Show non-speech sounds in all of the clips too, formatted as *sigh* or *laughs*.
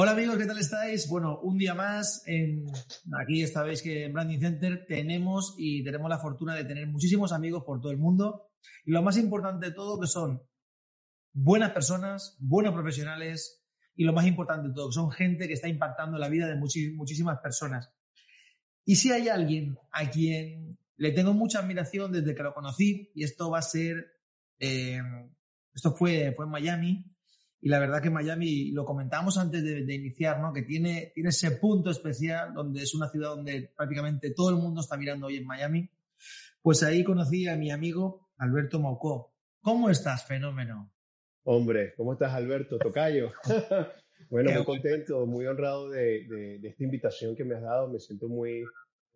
Hola amigos, ¿qué tal estáis? Bueno, un día más en aquí sabéis que en Branding Center tenemos y tenemos la fortuna de tener muchísimos amigos por todo el mundo y lo más importante de todo que son buenas personas, buenos profesionales y lo más importante de todo que son gente que está impactando la vida de muchísimas personas. Y si hay alguien a quien le tengo mucha admiración desde que lo conocí y esto va a ser, eh, esto fue, fue en Miami y la verdad que Miami, lo comentamos antes de, iniciar, ¿no? que tiene, tiene ese punto especial donde es una ciudad donde prácticamente todo el mundo está mirando hoy en Miami. Pues ahí conocí a mi amigo Alberto Maucó. ¿Cómo estás, fenómeno? Hombre, ¿cómo estás, Alberto? Tocayo. *laughs* bueno, muy contento, muy honrado de, esta invitación que me has dado. Me siento muy,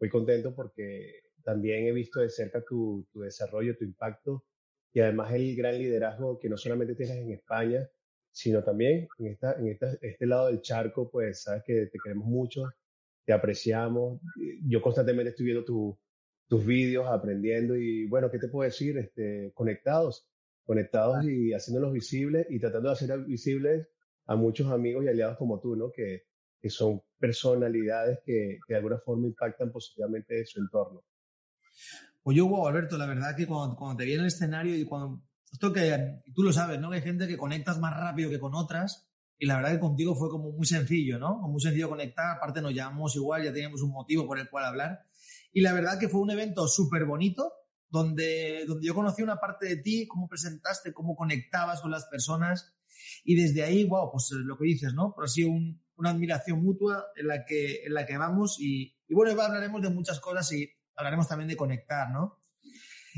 muy contento porque también he visto de cerca tu, tu desarrollo, tu impacto y además el gran liderazgo que no solamente tienes en España, sino también en, esta, en esta, este lado del charco, pues sabes que te queremos mucho, te apreciamos. Yo constantemente estoy viendo tus vídeos, aprendiendo y bueno, ¿qué te puedo decir? Este, conectados, conectados y haciéndolos visibles y tratando de hacer visibles a muchos amigos y aliados como tú, ¿no? Que, que son personalidades que, que, de alguna forma impactan positivamente su entorno. Pues yo, wow, Alberto, la verdad que cuando, cuando te vi en el escenario y cuando esto que tú lo sabes, ¿no? Que hay gente que conectas más rápido que con otras. Y la verdad que contigo fue como muy sencillo, ¿no? Muy sencillo conectar. Aparte nos llamamos igual, ya teníamos un motivo por el cual hablar. Y la verdad que fue un evento súper bonito, donde, donde yo conocí una parte de ti, cómo presentaste, cómo conectabas con las personas. Y desde ahí, wow, pues lo que dices, ¿no? Pero ha sido una admiración mutua en la que, en la que vamos. Y, y bueno, hablaremos de muchas cosas y hablaremos también de conectar, ¿no?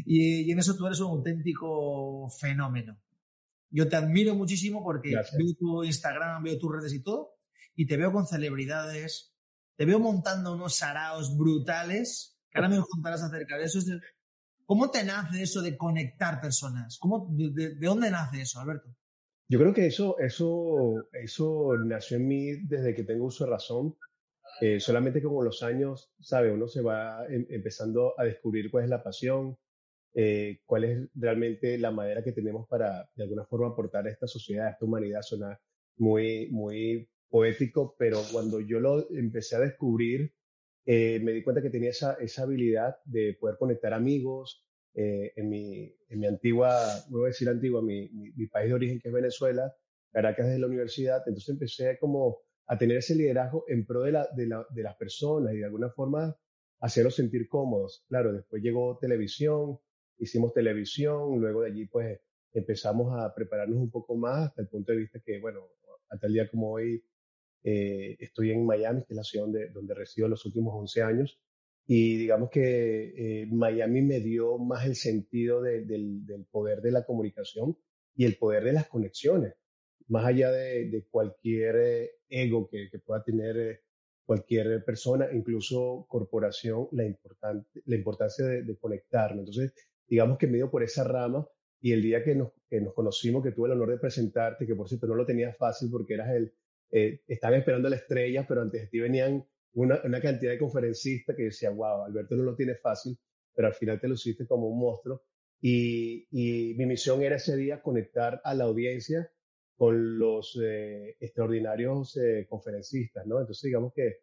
Y, en eso tú eres un auténtico fenómeno. Yo te admiro muchísimo porque veo tu Instagram, veo tus redes y todo, y te veo con celebridades, te veo montando unos saraos brutales, que ahora me contarás acerca de eso. ¿Cómo te nace eso de conectar personas? ¿Cómo, de, dónde nace eso, Alberto? Yo creo que eso, eso, eso nació en mí desde que tengo uso de razón. Eh, solamente que con los años, ¿sabe? Uno se va em, empezando a descubrir cuál es la pasión, eh, cuál es realmente la manera que tenemos para, de alguna forma, aportar a esta sociedad, a esta humanidad. Suena muy, muy poético, pero cuando yo lo empecé a descubrir, eh, me di cuenta que tenía esa, esa habilidad de poder conectar amigos. Eh, en, mi, en mi antigua, voy a decir antigua, mi, mi, país de origen que es Venezuela, Caracas de la universidad, entonces empecé como a tener ese liderazgo en pro de, la, de, la, de las personas y de alguna forma hacerlos sentir cómodos. Claro, después llegó televisión, hicimos televisión, luego de allí pues empezamos a prepararnos un poco más hasta el punto de vista que, bueno, hasta el día como hoy eh, estoy en Miami, que es la ciudad donde, donde resido los últimos 11 años, y digamos que eh, Miami me dio más el sentido del, del, poder de la comunicación y el poder de las conexiones, más allá de, de cualquier eh, ego que, que, pueda tener cualquier persona, incluso corporación, la, importante, la importancia de, de. Entonces, digamos que me dio por esa rama y el día que nos, que nos conocimos, que tuve el honor de presentarte, que por cierto no lo tenía fácil porque eras el, eh, estaban esperando la estrella, pero antes de ti venían una, una, cantidad de conferencistas que decía, wow, Alberto no lo tiene fácil, pero al final te lo hiciste como un monstruo. Y, y mi misión era ese día conectar a la audiencia con los eh, extraordinarios eh, conferencistas, ¿no? Entonces, digamos que,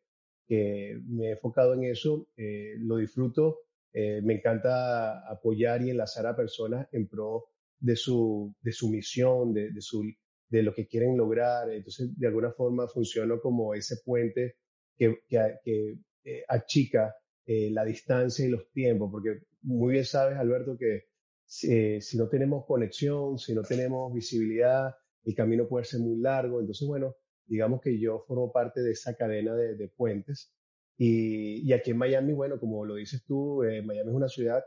que me he enfocado en eso, eh, lo disfruto eh, me encanta apoyar y enlazar a personas en pro de su, de su misión, de, de, su, de lo que quieren lograr. Entonces, de alguna forma funciono como ese puente que, que, que eh, achica eh, la distancia y los tiempos, porque muy bien sabes, Alberto, que si no tenemos conexión, si no tenemos visibilidad, el camino puede ser muy largo. Entonces, bueno, digamos que yo formo parte de esa cadena de, de puentes y, aquí en Miami, bueno, como lo dices tú, eh, Miami es una ciudad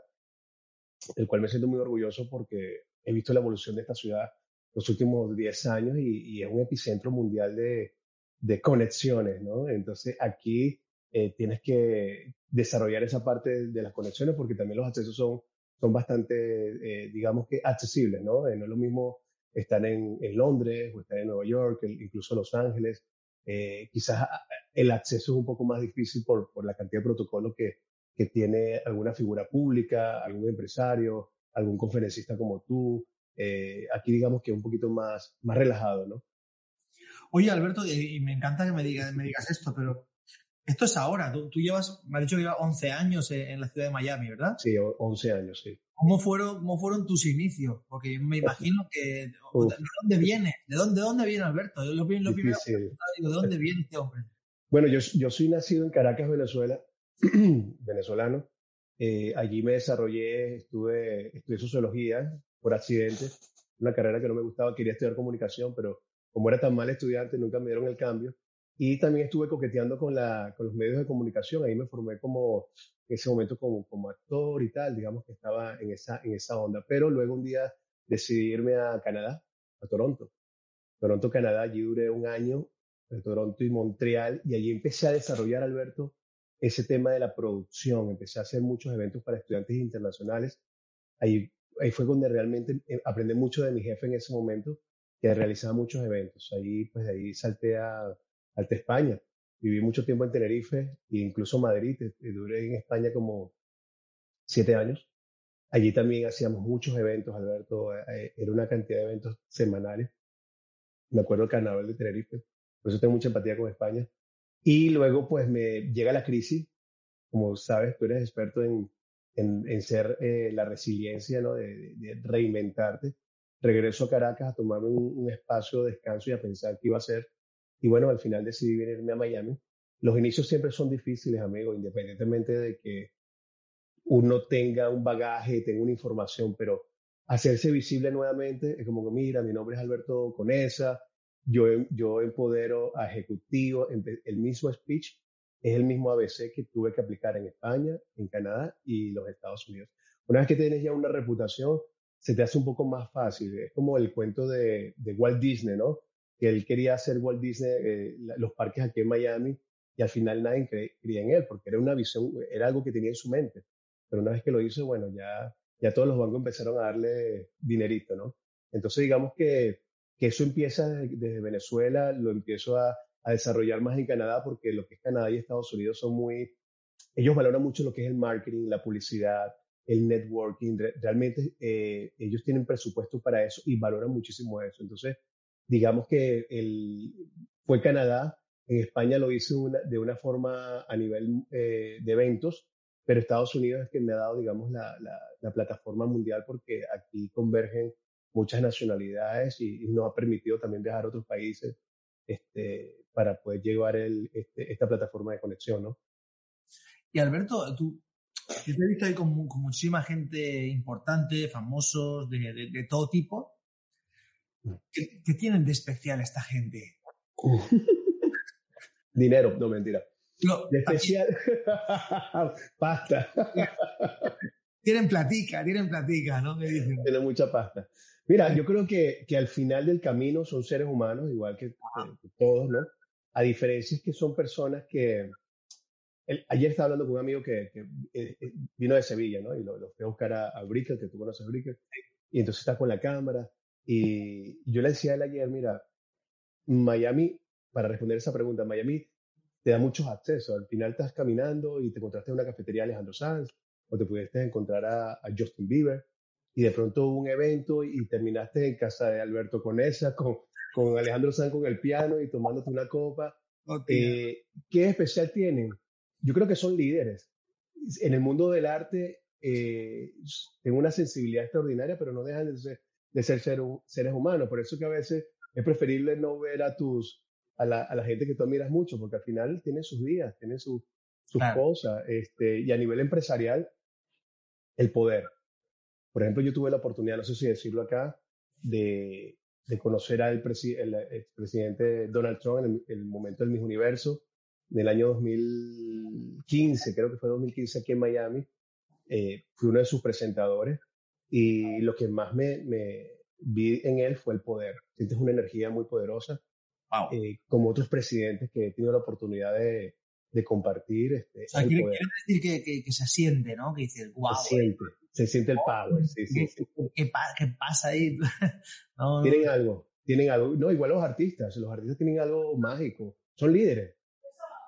del cual me siento muy orgulloso porque he visto la evolución de esta ciudad los últimos 10 años y, es un epicentro mundial de, de conexiones, ¿no? Entonces aquí eh, tienes que desarrollar esa parte de las conexiones porque también los accesos son, son bastante, eh, digamos que accesibles, ¿no? Eh, no es lo mismo estar en, en, Londres o estar en Nueva York, incluso Los Ángeles. Quizás ah, el acceso es un poco más difícil por, por la cantidad de protocolos que, que tiene alguna figura pública, algún empresario, algún conferencista como tú. aquí digamos que es un poquito más, más relajado, ¿no? Oye, Alberto, y me encanta que me digas, me digas esto, pero esto es ahora. Tú, llevas, me has dicho que llevas 11 años en la ciudad de Miami, ¿verdad? Sí, 11 años, sí. ¿Cómo fueron, cómo fueron tus inicios? Porque me imagino que... ¿De dónde viene? ¿De dónde, dónde viene Alberto? Lo, lo primero digo, ¿de dónde viene este hombre? Bueno, yo, yo soy nacido en Caracas, Venezuela, *clears throat* venezolano. Eh, allí me desarrollé, estuve, estudié sociología por accidente, una carrera que no me gustaba, quería estudiar comunicación, pero como era tan mal estudiante, nunca me dieron el cambio. Y también estuve coqueteando con, la, con los medios de comunicación. Ahí me formé como, en ese momento como, como actor y tal, digamos que estaba en esa, en esa onda. Pero luego un día decidí irme a Canadá, a Toronto. Toronto, Canadá, allí duré un año, en Toronto y Montreal, y allí empecé a desarrollar, Alberto, ese tema de la producción. Empecé a hacer muchos eventos para estudiantes internacionales. Ahí, ahí fue donde realmente eh, aprendí mucho de mi jefe en ese momento, que realizaba muchos eventos. Ahí, pues, de ahí salté a Alta España. Viví mucho tiempo en Tenerife e incluso Madrid. Duré en España como siete años. Allí también hacíamos muchos eventos, Alberto. Eh, eh, era una cantidad de eventos semanales. Me acuerdo el carnaval de Tenerife. Por eso tengo mucha empatía con España. Y luego, pues, me llega la crisis. Como sabes, tú eres experto en, en, ser eh, la resiliencia, ¿no? De, de, reinventarte. Regreso a Caracas a tomarme un, un, espacio de descanso y a pensar qué iba a hacer y bueno, al final decidí venirme a Miami. Los inicios siempre son difíciles, amigo, independientemente de que uno tenga un bagaje, tenga una información, pero hacerse visible nuevamente es como que, mira, mi nombre es Alberto Conesa, yo, yo empodero a ejecutivos, el mismo speech es el mismo ABC que tuve que aplicar en España, en Canadá y los Estados Unidos. Una vez que tienes ya una reputación, se te hace un poco más fácil. Es como el cuento de, de Walt Disney, ¿no? Que él quería hacer Walt Disney, eh, los parques aquí en Miami, y al final nadie creía en él, porque era una visión, era algo que tenía en su mente. Pero una vez que lo hizo, bueno, ya, ya todos los bancos empezaron a darle dinerito, ¿no? Entonces, digamos que, que eso empieza desde, Venezuela, lo empiezo a, a, desarrollar más en Canadá, porque lo que es Canadá y Estados Unidos son muy, ellos valoran mucho lo que es el marketing, la publicidad, el networking, realmente eh, ellos tienen presupuesto para eso y valoran muchísimo eso. Entonces, digamos que el, fue Canadá, en España lo hice una, de una forma a nivel eh, de eventos, pero Estados Unidos es que me ha dado, digamos, la, la, plataforma mundial porque aquí convergen muchas nacionalidades y, nos ha permitido también viajar a otros países este, para poder llevar el, este, esta plataforma de conexión, ¿no? Y Alberto, tú, yo te he visto ahí con, con muchísima gente importante, famosos, de, de, de todo tipo, ¿Qué, tienen de especial esta gente? *laughs* Dinero, no mentira. de especial, *laughs* pasta. tienen platica, tienen platica, ¿no? Me dicen. Tienen mucha pasta. Mira, yo creo que, que al final del camino son seres humanos, igual que, todos, ¿no? A diferencia es que son personas que... ayer estaba hablando con un amigo que, que eh, eh, vino de Sevilla, ¿no? Y lo, fui a buscar a, a que tú conoces a Bricker. Y entonces está con la cámara y yo le decía a él ayer, mira, Miami, para responder esa pregunta, Miami te da muchos accesos. Al final estás caminando y te encontraste en una cafetería Alejandro Sanz, o te pudiste encontrar a, Justin Bieber, y de pronto hubo un evento y terminaste en casa de Alberto Conesa con, con Alejandro Sanz con el piano y tomándote una copa. Eh, ¿Qué especial tienen? Yo creo que son líderes. En el mundo del arte eh, tienen una sensibilidad extraordinaria, pero no dejan de ser de ser, seres humanos. Por eso que a veces es preferible no ver a tus a la, a la gente que tú admiras mucho, porque al final tienen sus días, tienen sus cosas. Este, y a nivel empresarial, el poder. Por ejemplo, yo tuve la oportunidad, no sé si decirlo acá, de, de conocer al el expresidente Donald Trump en el, momento del Miss Universo, del año 2015, creo que fue 2015 aquí en Miami. Eh, fui uno de sus presentadores y lo que más me, me, vi en él fue el poder. Sientes una energía muy poderosa. eh, como otros presidentes que he tenido la oportunidad de, de compartir. Este, o sea, quiere, decir que, que, que, se siente, ¿no? Que dices, wow. Se siente, se siente el power, sí, sí, ¿qué, ¿qué, ¿qué, pasa ahí? *laughs* no, tienen algo, tienen algo. No, igual los artistas, los artistas tienen algo mágico. Son líderes.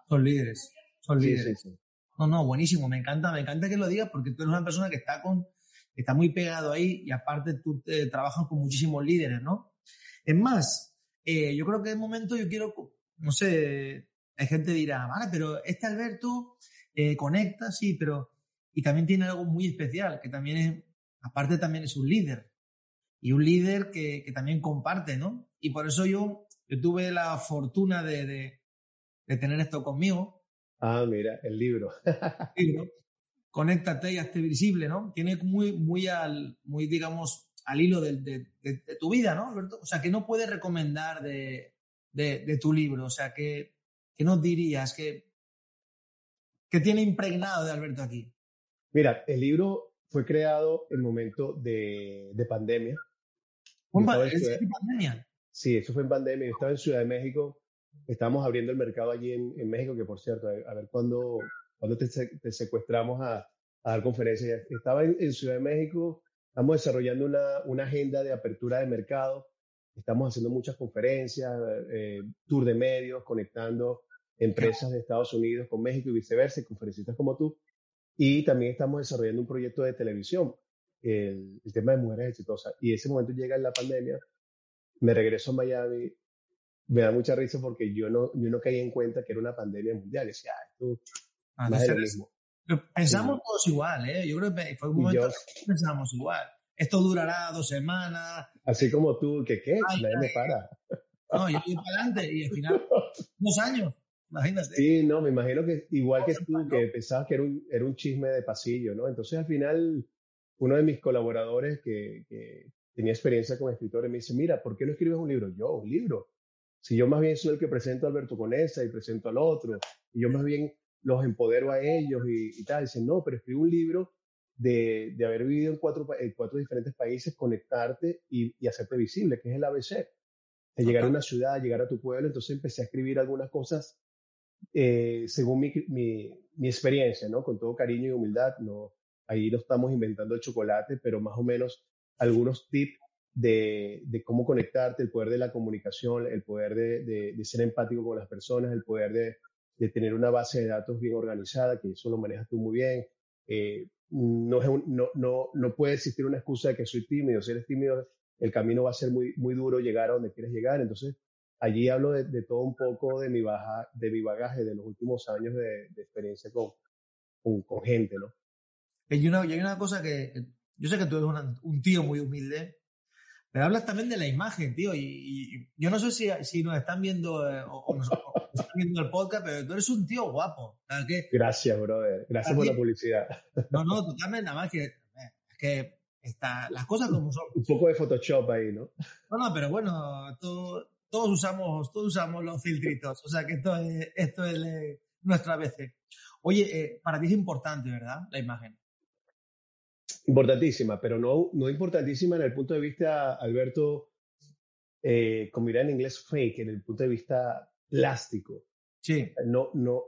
Son líderes, son líderes. Sí, no, no, buenísimo, me encanta, me encanta que lo digas porque tú eres una persona que está con, está muy pegado ahí y aparte tú eh, trabajas con muchísimos líderes, ¿no? Es más, eh, yo creo que de momento yo quiero, no sé, hay gente que dirá, vale, pero este Alberto eh, conecta, sí, pero, y también tiene algo muy especial, que también es, aparte también es un líder, y un líder que, que también comparte, ¿no? Y por eso yo, yo tuve la fortuna de, de, de tener esto conmigo, Ah, mira, el libro. libro. Conéctate y hazte visible, ¿no? Tiene muy, muy al, muy, digamos, al hilo de, de, de, tu vida, ¿no, Alberto? O sea, que no puedes recomendar de, tu libro. O sea, que, que nos dirías que, que tiene impregnado de Alberto aquí. Mira, el libro fue creado en momento de, pandemia. ¿Fue en pandemia? Sí, eso fue en pandemia. Yo estaba en Ciudad de México Estamos abriendo el mercado allí en, en México, que por cierto, a, ver cuándo, cuando te, te, secuestramos a, a, dar conferencias. Estaba en, Ciudad de México, estamos desarrollando una, una, agenda de apertura de mercado, estamos haciendo muchas conferencias, eh, tour de medios, conectando empresas de Estados Unidos con México y viceversa, conferencistas como tú. Y también estamos desarrollando un proyecto de televisión, el, el tema de mujeres exitosas. Y ese momento llega en la pandemia, me regreso a Miami, me da mucha risa porque yo no, yo no caí en cuenta que era una pandemia mundial. Decía, esto ah, no es lo mismo. Pensamos todos igual, ¿eh? Yo creo que fue un momento que pensamos igual. Esto durará dos semanas. Así como tú, que qué, nadie me para. No, yo voy para adelante y al final, *laughs* dos años, imagínate. Sí, no, me imagino que igual que tú, que pensabas que era un, era un chisme de pasillo, ¿no? Entonces al final, uno de mis colaboradores que, que tenía experiencia como escritores me dice, mira, ¿por qué no escribes un libro? Yo, un libro si yo más bien soy el que presento a Alberto Conesa y presento al otro, y yo más bien los empodero a ellos y, tal, dicen, no, pero escribo un libro de, de haber vivido en cuatro, en cuatro diferentes países, conectarte y, y, hacerte visible, que es el ABC. De llegar a una ciudad, llegar a tu pueblo, entonces empecé a escribir algunas cosas eh, según mi, mi, mi, experiencia, ¿no? Con todo cariño y humildad, no, ahí no estamos inventando el chocolate, pero más o menos algunos tips de, de, cómo conectarte, el poder de la comunicación, el poder de, de, ser empático con las personas, el poder de, tener una base de datos bien organizada, que eso lo manejas tú muy bien. Eh, no, no, no, no puede existir una excusa de que soy tímido. Si eres tímido, el camino va a ser muy, muy duro llegar a donde quieres llegar. Entonces, allí hablo de, todo un poco de mi, baja, de mi bagaje de los últimos años de, experiencia con, con, gente, ¿no? Y una, y hay una cosa que yo sé que tú eres un tío muy humilde, pero hablas también de la imagen, tío. Y, yo no sé si, si nos están viendo eh, o, nos, están viendo el podcast, pero tú eres un tío guapo. Gracias, brother. Gracias por la publicidad. No, no, totalmente. Nada más que, es que está, las cosas como son. Un poco de Photoshop ahí, ¿no? No, no, pero bueno, todos, usamos, todos usamos los filtritos. O sea que esto es, esto es nuestra ABC. Oye, eh, para ti es importante, ¿verdad? La imagen. Importantísima, pero no, no importantísima en el punto de vista, Alberto, eh, como dirá en inglés, fake, en el punto de vista plástico. Sí. No, no.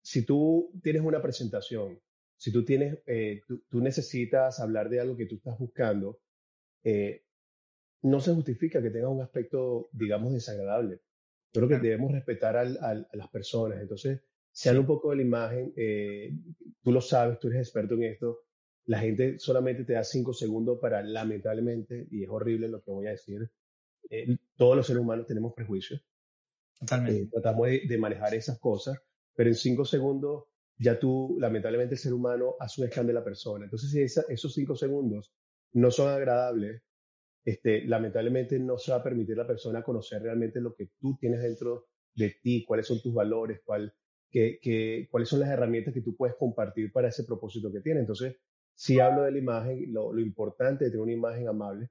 Si tú tienes una presentación, si tú tienes, eh, tú, necesitas hablar de algo que tú estás buscando, eh, no se justifica que tenga un aspecto, digamos, desagradable. Creo que debemos respetar al, a las personas. Entonces, se habla un poco de la imagen. Eh, tú lo sabes, tú eres experto en esto la gente solamente te da cinco segundos para, lamentablemente, y es horrible lo que voy a decir, eh, todos los seres humanos tenemos prejuicios. Totalmente. Eh, tratamos de, manejar esas cosas, pero en cinco segundos ya tú, lamentablemente, el ser humano hace un scan de la persona. Entonces, si esos cinco segundos no son agradables, este, lamentablemente no se va a permitir a la persona conocer realmente lo que tú tienes dentro de ti, cuáles son tus valores, cuál, que, cuáles son las herramientas que tú puedes compartir para ese propósito que tienes. Entonces, si hablo de la imagen, lo, lo, importante de tener una imagen amable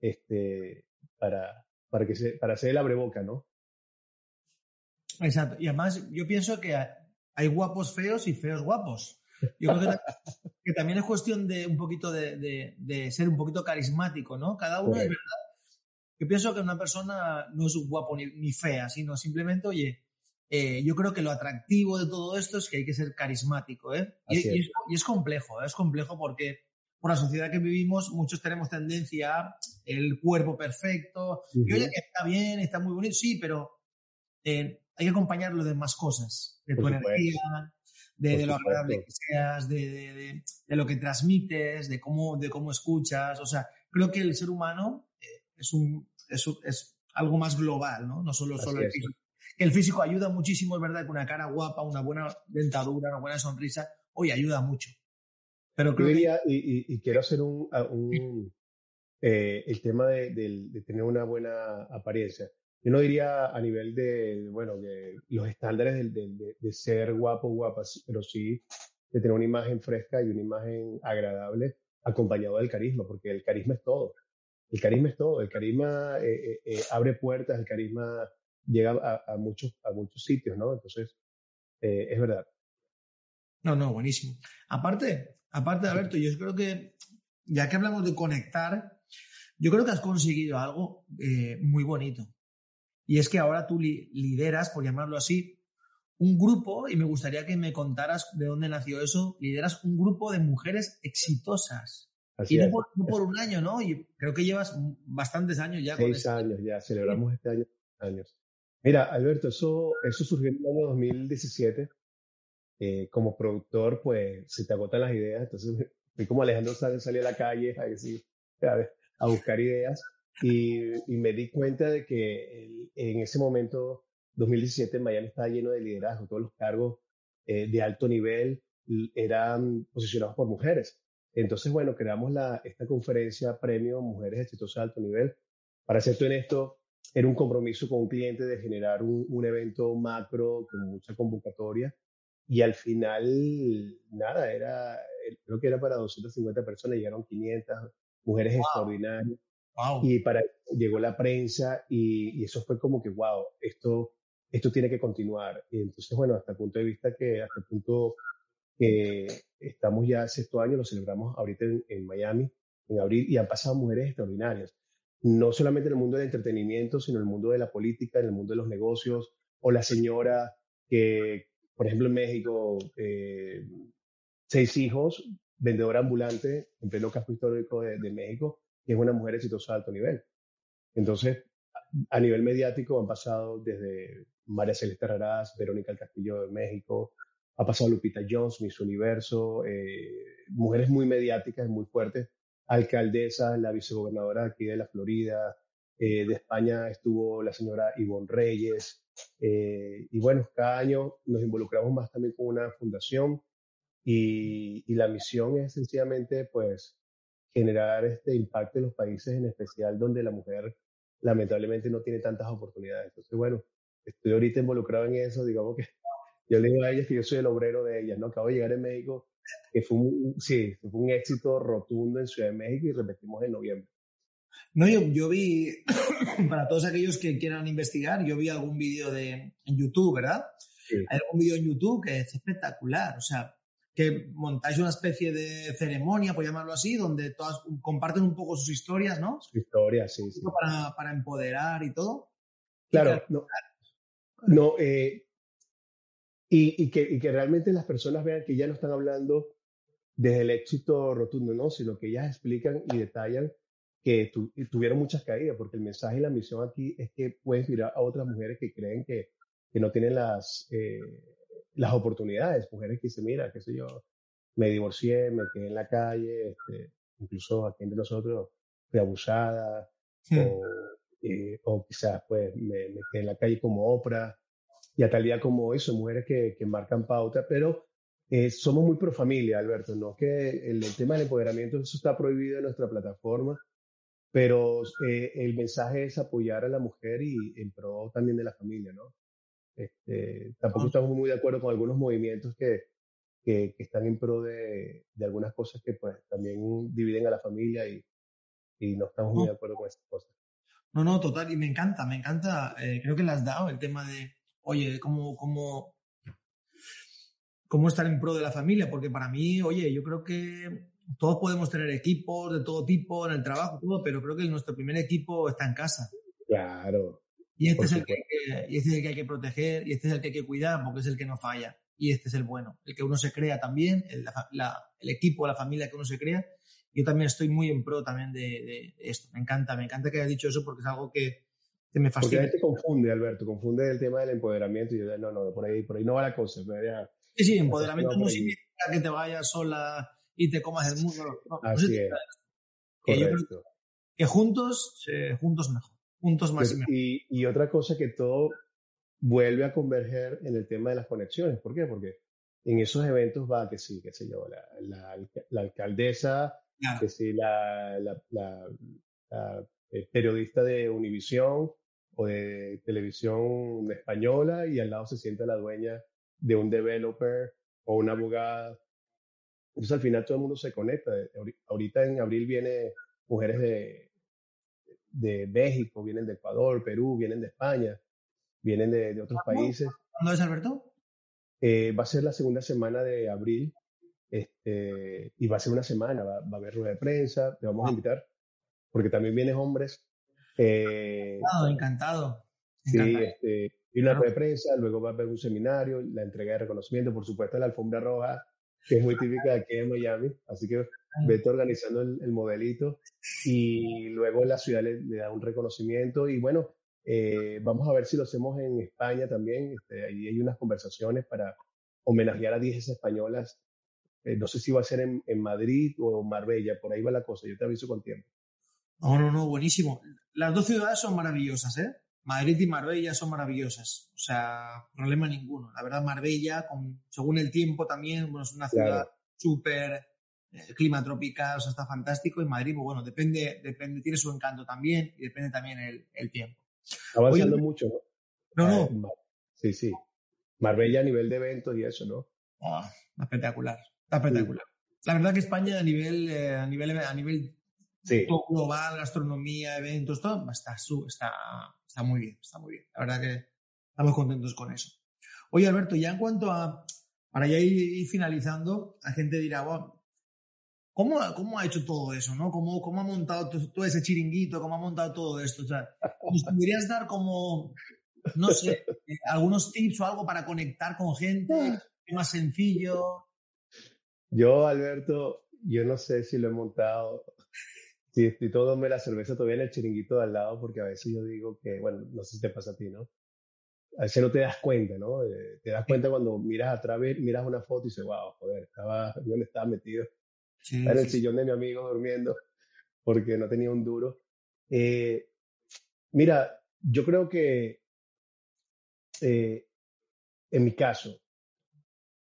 este, para, para, que se, para hacer el abreboca, ¿no? Exacto. Y además, yo pienso que hay guapos feos y feos guapos. Yo creo *laughs* que, también es cuestión de un poquito de, de, de, ser un poquito carismático, ¿no? Cada uno es verdad. yo pienso que una persona no es guapo ni, ni fea, sino simplemente, oye, eh, yo creo que lo atractivo de todo esto es que hay que ser carismático, ¿eh? Y, es. es, y es complejo, ¿eh? es complejo porque por la sociedad que vivimos muchos tenemos tendencia a el cuerpo perfecto, y oye, que está bien, está muy bonito, sí, pero eh, hay que acompañarlo de más cosas, de tu supuesto. energía, de, lo agradable que seas, de, de- de- de lo que transmites, de cómo, de cómo escuchas. O sea, creo que el ser humano eh, es, un, es, un- es algo más global, ¿no? No solo, Así solo el físico. Que el físico ayuda muchísimo, es verdad, que una cara guapa, una buena dentadura, una buena sonrisa, oye, ayuda mucho. Pero Yo creo que diría, y, y- y quiero hacer un, eh, el tema de, tener una buena apariencia. Yo no diría a nivel de, bueno, de los estándares de, de ser guapo, guapa, sí, pero sí de tener una imagen fresca y una imagen agradable acompañado del carisma, porque el carisma es todo. El carisma es todo. El carisma eh, eh, abre puertas, el carisma llega a, a muchos, a muchos sitios, ¿no? Entonces, eh, es verdad. No, no, buenísimo. Aparte, aparte, Alberto, yo creo que, ya que hablamos de conectar, yo creo que has conseguido algo eh, muy bonito. Y es que ahora tú li- lideras, por llamarlo así, un grupo, y me gustaría que me contaras de dónde nació eso, lideras un grupo de mujeres exitosas. Así y no por, no por un año, ¿no? Y creo que llevas bastantes años ya con Seis esto. años ya, celebramos este año años. Mira, Alberto, eso, eso surgió en el año 2017. Eh, como productor, pues se te agotan las ideas. Entonces, *laughs* fui como Alejandro Sanz, salí a la calle a, decir, a, ver, a buscar ideas y, me di cuenta de que en ese momento, 2017, Miami estaba lleno de liderazgo. Todos los cargos eh, de alto nivel eran posicionados por mujeres. Entonces, bueno, creamos la, esta conferencia premio Mujeres Exitosas de Alto Nivel. Para serte honesto, era un compromiso con un cliente de generar un, un evento macro con mucha convocatoria y al final, nada, era, eh, creo que era para 250 personas, llegaron 500 mujeres extraordinarias Wow. y para llegó la prensa y, y eso fue como que, wow, esto, esto tiene que continuar. Y entonces, bueno, hasta el punto de vista que, hasta el punto que estamos ya sexto año, lo celebramos ahorita en, en Miami, en abril, y han pasado mujeres extraordinarias. No solamente en el mundo del entretenimiento, sino en el mundo de la política, en el mundo de los negocios, o la señora que, por ejemplo, en México, eh, seis hijos, vendedora ambulante en pleno casco histórico de, México, y es una mujer exitosa de alto nivel. Entonces, a nivel mediático han pasado desde María Celeste Raraz, Verónica del Castillo de México, ha pasado Lupita Jones, Miss Universo, eh, mujeres muy mediáticas, muy fuertes, alcaldesas, la vicegobernadora aquí de la Florida, eh, de España estuvo la señora Ivonne Reyes, eh, y bueno, cada año nos involucramos más también con una fundación y, y la misión es sencillamente pues generar este impacto en los países en especial donde la mujer lamentablemente no tiene tantas oportunidades. Entonces, bueno, estoy ahorita involucrado en eso, digamos que *laughs* yo le digo a ellas que yo soy el obrero de ellas, ¿no? Acabo de llegar en México, que fue un, sí, fue un éxito rotundo en Ciudad de México y repetimos en noviembre. No, yo, yo vi, *coughs* para todos aquellos que quieran investigar, yo vi algún vídeo de, en YouTube, ¿verdad? Sí. Hay algún vídeo en YouTube que es espectacular, o sea, que montáis una especie de ceremonia, por llamarlo así, donde todas comparten un poco sus historias, ¿no? Su historia, sí, sí. Para, para empoderar y todo. Claro, no, no eh, y, y, que, y que realmente las personas vean que ya no están hablando desde el éxito rotundo, ¿no? Sino que ellas explican y detallan que tu, tuvieron muchas caídas, porque el mensaje y la misión aquí es que puede inspirar a otras mujeres que creen que, que no tienen las, eh, las oportunidades, mujeres que dicen, mira, qué sé yo, me divorcié, me quedé en la calle, este, incluso aquí entre nosotros fui abusada, Hmm. o, eh, o quizás pues me, me quedé en la calle como Oprah, y a tal día como hoy son mujeres que, que marcan pauta, pero eh, somos muy pro familia, Alberto, ¿no? Que el, el tema del empoderamiento, eso está prohibido en nuestra plataforma, pero eh, el mensaje es apoyar a la mujer y en pro también de la familia, ¿no? Este, tampoco estamos muy de acuerdo con algunos movimientos que, que, que están en pro de, de, algunas cosas que pues también dividen a la familia y, y no estamos muy de acuerdo con esas cosas. No, no, total, y me encanta, me encanta, eh, creo que le has dado el tema de, oye, cómo, cómo, cómo estar en pro de la familia, porque para mí, oye, yo creo que todos podemos tener equipos de todo tipo en el trabajo, todo, pero creo que nuestro primer equipo está en casa. Claro. Y este, es el que, y este es el que hay que proteger y este es el que hay que cuidar porque es el que no falla. Y este es el bueno, el que uno se crea también, el, la, el equipo, la familia que uno se crea. Yo también estoy muy en pro también de, de esto. Me encanta, me encanta que hayas dicho eso porque es algo que, que me fascina. Porque a veces confunde, Alberto, confunde el tema del empoderamiento y yo, no, no, por ahí, por ahí no va la cosa. sí, sí, empoderamiento no significa que te vayas sola y te comas el mundo. Así es. Correcto. Que, juntos, juntos mejor. Juntos más y mejor. Y, y otra cosa que todo vuelve a converger en el tema de las conexiones. ¿Por qué? Porque en esos eventos va que sí, qué sé yo, la, la, la alcaldesa, que sí, la, la eh, periodista de Univisión o de televisión española y al lado se sienta la dueña de un developer o una abogada entonces al final todo el mundo se conecta. Ahorita en abril viene mujeres de, de México, vienen de Ecuador, Perú, vienen de España, vienen de, de otros países. ¿Cuándo es Alberto? Eh, va a ser la segunda semana de abril este, y va a ser una semana, va, a haber rueda de prensa, te vamos a invitar, porque también vienen hombres. Eh, encantado, Sí, este, y una prensa, luego va a haber un seminario, la entrega de reconocimiento, por supuesto la alfombra roja que es muy típica de aquí en Miami. Así que vete organizando el, modelito y luego la ciudad le, da un reconocimiento. Y bueno, eh, vamos a ver si lo hacemos en España también. Este, ahí hay unas conversaciones para homenajear a 10 españolas. Eh, no sé si va a ser en, en, Madrid o Marbella, por ahí va la cosa. Yo te aviso con tiempo. No, no, no, buenísimo. Las dos ciudades son maravillosas, ¿eh? Madrid y Marbella son maravillosas, o sea, problema ninguno. La verdad, Marbella, con, según el tiempo también, bueno, es una ciudad súper, eh, clima tropical, o sea, está fantástico. Y Madrid, pues, bueno, depende, depende, tiene su encanto también y depende también el, el tiempo. Avanzando mucho, ¿no? No, no. sí, sí. Marbella a nivel de eventos y eso, ¿no? Oh, espectacular, está espectacular. La verdad que España a nivel, eh, a nivel, a nivel sí. global, gastronomía, eventos, todo, está, está, está muy bien, está muy bien. La verdad que estamos contentos con eso. Oye, Alberto, ya en cuanto a, para ya ir, finalizando, la gente dirá, wow, ¿cómo, ¿cómo ha hecho todo eso? ¿no? ¿Cómo, ¿Cómo ha montado todo, ese chiringuito? ¿Cómo ha montado todo esto? O sea, ¿nos podrías dar como, no sé, eh, algunos tips o algo para conectar con gente? más sencillo? Yo, Alberto, yo no sé si lo he montado Sí, estoy todo me la cerveza todavía en el chiringuito de al lado porque a veces yo digo que, bueno, no sé si te pasa a ti, ¿no? A veces no te das cuenta, ¿no? Eh, te das cuenta cuando miras atrás, miras una foto y dices, wow, joder, estaba, ¿dónde estaba metido? en el sillón de mi amigo durmiendo porque no tenía un duro. Eh, mira, yo creo que eh, en mi caso,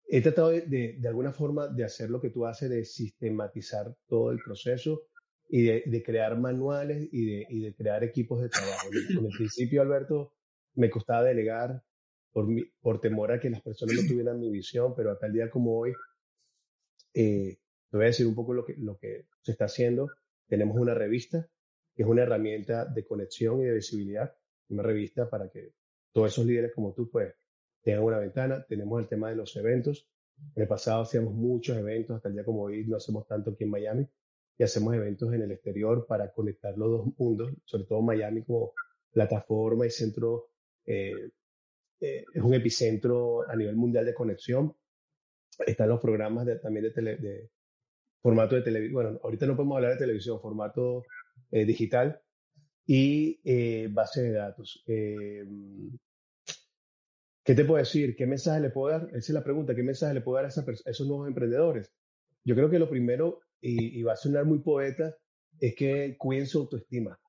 he tratado de, de, alguna forma de hacer lo que tú haces, de sistematizar todo el proceso y de, crear manuales y de, y de, crear equipos de trabajo. En el *laughs* principio, Alberto, me costaba delegar por, por temor a que las personas no *clears throat* tuvieran mi visión, pero hasta el día como hoy, eh, te voy a decir un poco lo que, lo que se está haciendo. Tenemos una revista, que es una herramienta de conexión y de visibilidad, una revista para que todos esos líderes como tú, pues, tengan una ventana. Tenemos el tema de los eventos. En el pasado hacíamos muchos eventos, hasta el día como hoy no hacemos tanto aquí en Miami, y hacemos eventos en el exterior para conectar los dos mundos, sobre todo Miami como plataforma y centro, eh, eh, es un epicentro a nivel mundial de conexión. Están los programas de, también de, formato de televisión, bueno, ahorita no podemos hablar de televisión, formato eh, digital y base de datos. ¿Qué te puedo decir? ¿Qué mensaje le puedo dar? Esa es la pregunta. ¿Qué mensaje le puedo dar a esos nuevos emprendedores? Yo creo que lo primero y, va a sonar muy poeta, es que cuiden su autoestima.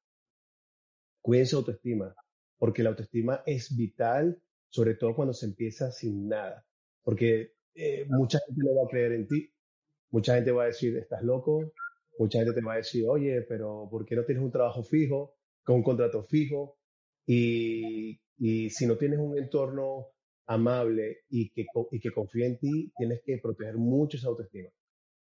Cuiden su autoestima, porque la autoestima es vital, sobre todo cuando se empieza sin nada. Porque eh, mucha gente no va a creer en ti, mucha gente va a decir, estás loco, mucha gente te va a decir, oye, pero ¿por qué no tienes un trabajo fijo, con un contrato fijo? Y, y si no tienes un entorno amable y que, y que confíe en ti, tienes que proteger mucho esa autoestima.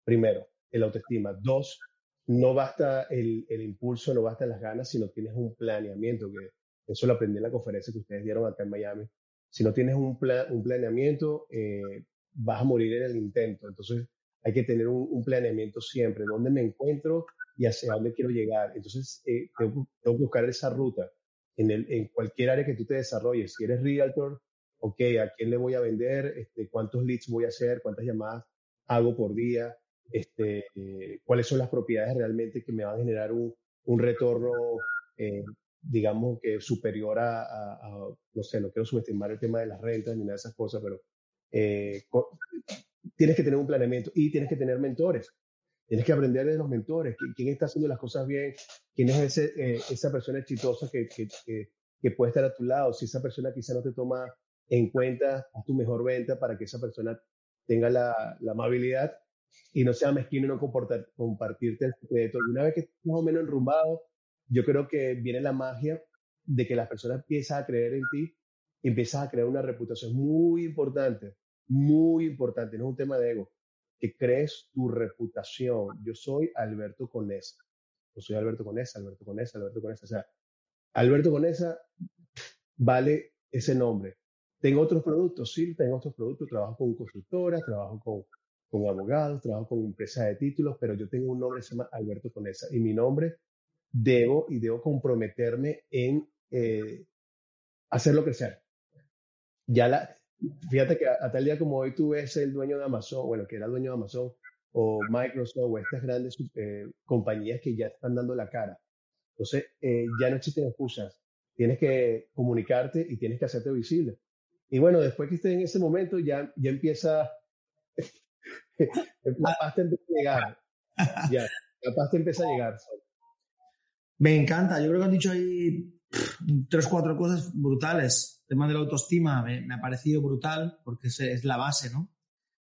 Primero el autoestima. Dos, no basta el, el, impulso, no basta las ganas, si no tienes un planeamiento, que eso lo aprendí en la conferencia que ustedes dieron acá en Miami. Si no tienes un, un planeamiento, eh, vas a morir en el intento. Entonces, hay que tener un, planeamiento siempre, dónde me encuentro y hacia dónde quiero llegar. Entonces, eh, tengo, que buscar esa ruta en, el, en cualquier área que tú te desarrolles. Si eres realtor, ok, ¿a quién le voy a vender? Este, ¿Cuántos leads voy a hacer? ¿Cuántas llamadas hago por día? Este, eh, ¿Cuáles son las propiedades realmente que me van a generar un, un retorno, eh, digamos que superior a, a, no sé, no quiero subestimar el tema de las rentas ni nada de esas cosas, pero eh, tienes que tener un planeamiento y tienes que tener mentores. Tienes que aprender de los mentores, quién está haciendo las cosas bien, quién es ese, eh, esa persona exitosa que, que, que, puede estar a tu lado. Si esa persona quizá no te toma en cuenta, haz tu mejor venta para que esa persona tenga la, la amabilidad y no sea mezquino no comportar, compartirte el secreto. Y una vez que estés más o menos enrumbado, yo creo que viene la magia de que las personas empiezan a creer en ti empiezas a crear una reputación muy importante muy importante, no es un tema de ego, que crees tu reputación. Yo soy Alberto Conesa. Yo soy Alberto Conesa, Alberto Conesa, Alberto Conesa. O sea, Alberto Conesa vale ese nombre. ¿Tengo otros productos? Sí, tengo otros productos. Trabajo con consultoras, trabajo con, con abogados, trabajo con empresas de títulos, pero yo tengo un nombre que se llama Alberto Conesa. Y mi nombre debo y debo comprometerme en eh, hacerlo crecer. Ya la, Fíjate que a, tal día como hoy tú ves el dueño de Amazon, bueno, que era el dueño de Amazon, o Microsoft, o estas grandes eh, compañías que ya están dando la cara. Entonces, eh, ya no existen excusas. Tienes que comunicarte y tienes que hacerte visible. Y bueno, después que estés en ese momento, ya, ya empieza, la pasta empieza a llegar. Ya, la pasta empieza a llegar. Me encanta. Yo creo que han dicho ahí tres, cuatro cosas brutales. El tema de la autoestima me, ha parecido brutal porque es, es, la base, ¿no?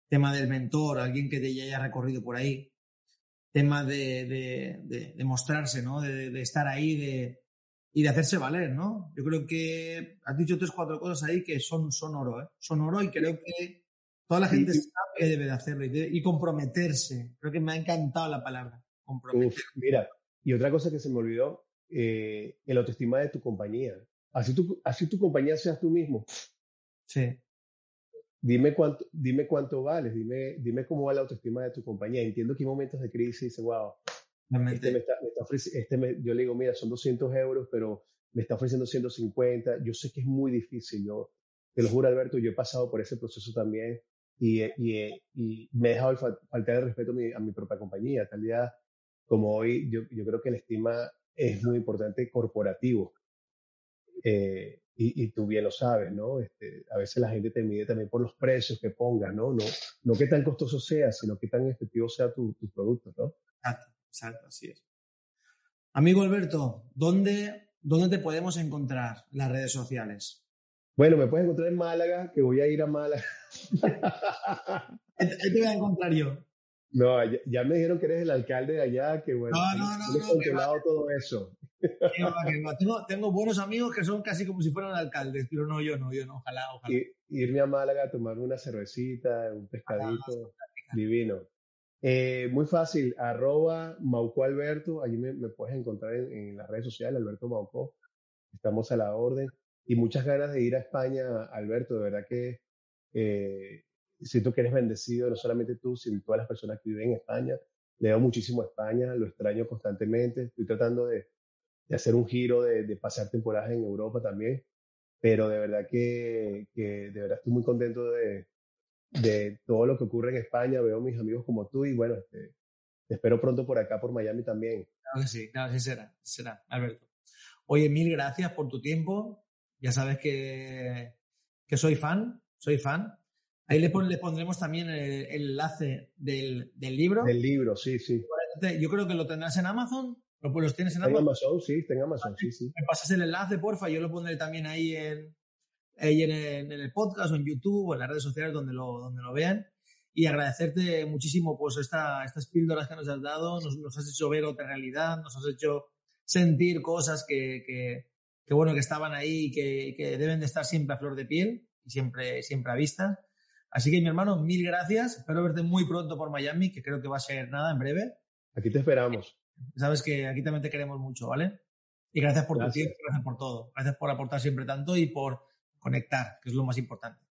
Tema del mentor, alguien que ya haya recorrido por ahí. Tema de, de, mostrarse, ¿no? De, estar ahí de, y de hacerse valer, ¿no? Yo creo que has dicho tres, cuatro cosas ahí que son, son oro, ¿eh? Son oro y creo que toda la gente sabe que debe de hacerlo y, comprometerse. Creo que me ha encantado la palabra, comprometerse. mira, y otra cosa que se me olvidó, eh, el autoestima de tu compañía. Así tu, así tu compañía seas tú mismo. Sí. Dime cuánto, dime cuánto vales, dime, dime cómo va la autoestima de tu compañía. Entiendo que hay momentos de crisis y dices, wow, este me está, me está este yo le digo, mira, son 200 euros, pero me está ofreciendo 150. Yo sé que es muy difícil. Yo te lo juro, Alberto, yo he pasado por ese proceso también y, y, y me he dejado faltar el respeto a mi, a mi propia compañía. Tal día como hoy, yo, yo creo que la estima es muy importante corporativo. Eh, y, tú bien lo sabes, ¿no? Este, a veces la gente te mide también por los precios que pongas, ¿no? No, no qué tan costoso sea, sino qué tan efectivo sea tu, tu producto, ¿no? Exacto, exacto, así es. Amigo Alberto, ¿dónde, ¿dónde te podemos encontrar en las redes sociales? Bueno, me puedes encontrar en Málaga, que voy a ir a Málaga. Ahí te voy a encontrar yo. No, ya, me dijeron que eres el alcalde de allá, que bueno, no, no, no, controlado todo eso. Tengo, tengo, buenos amigos que son casi como si fueran alcaldes, pero no, yo no, yo no, ojalá, ojalá. irme a Málaga a tomar una cervecita, un pescadito, divino. Eh, muy fácil, arroba Mauco Alberto, allí me, puedes encontrar en, las redes sociales, Alberto Mauco, estamos a la orden. Y muchas ganas de ir a España, Alberto, de verdad que eh, siento que eres bendecido, no solamente tú, sino todas las personas que viven en España. Le doy muchísimo a España, lo extraño constantemente. Estoy tratando de, de hacer un giro, de, de, pasar temporadas en Europa también. Pero de verdad que, que de verdad estoy muy contento de, de, todo lo que ocurre en España. Veo a mis amigos como tú y bueno, este, te espero pronto por acá, por Miami también. Claro que sí, claro, sí será, será, Alberto. Oye, mil gracias por tu tiempo. Ya sabes que, que soy fan, soy fan. Ahí le, pondremos también el, enlace del, libro. Del libro, sí, sí. Yo creo que lo tendrás en Amazon. ¿Lo, ¿Los tienes en Amazon? En Amazon, sí, en Amazon, sí, sí. Me pasas el enlace, porfa, yo lo pondré también ahí en, en, el podcast o en YouTube o en las redes sociales donde lo, donde lo vean. Y agradecerte muchísimo pues esta, estas píldoras que nos has dado, nos, has hecho ver otra realidad, nos has hecho sentir cosas que, que, bueno, que estaban ahí y que, que, deben de estar siempre a flor de piel y siempre, siempre a vista. Así que, mi hermano, mil gracias. Espero verte muy pronto por Miami, que creo que va a ser nada en breve. Aquí te esperamos. Sabes que aquí también te queremos mucho, ¿vale? Y gracias por tu tiempo, gracias por todo. Gracias por aportar siempre tanto y por conectar, que es lo más importante.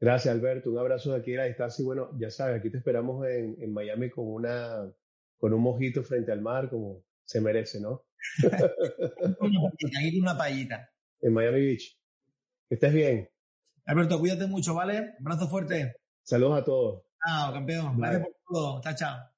Gracias, Alberto. Un abrazo de aquí a la distancia. Y bueno, ya sabes, aquí te esperamos en, en Miami con, una, con un mojito frente al mar, como se merece, ¿no? Aquí una payita. En Miami Beach. Que estés bien. Alberto, cuídate mucho, ¿vale? Un abrazo fuerte. Saludos a todos. Chao, campeón. Gracias por todo. Chao, chao.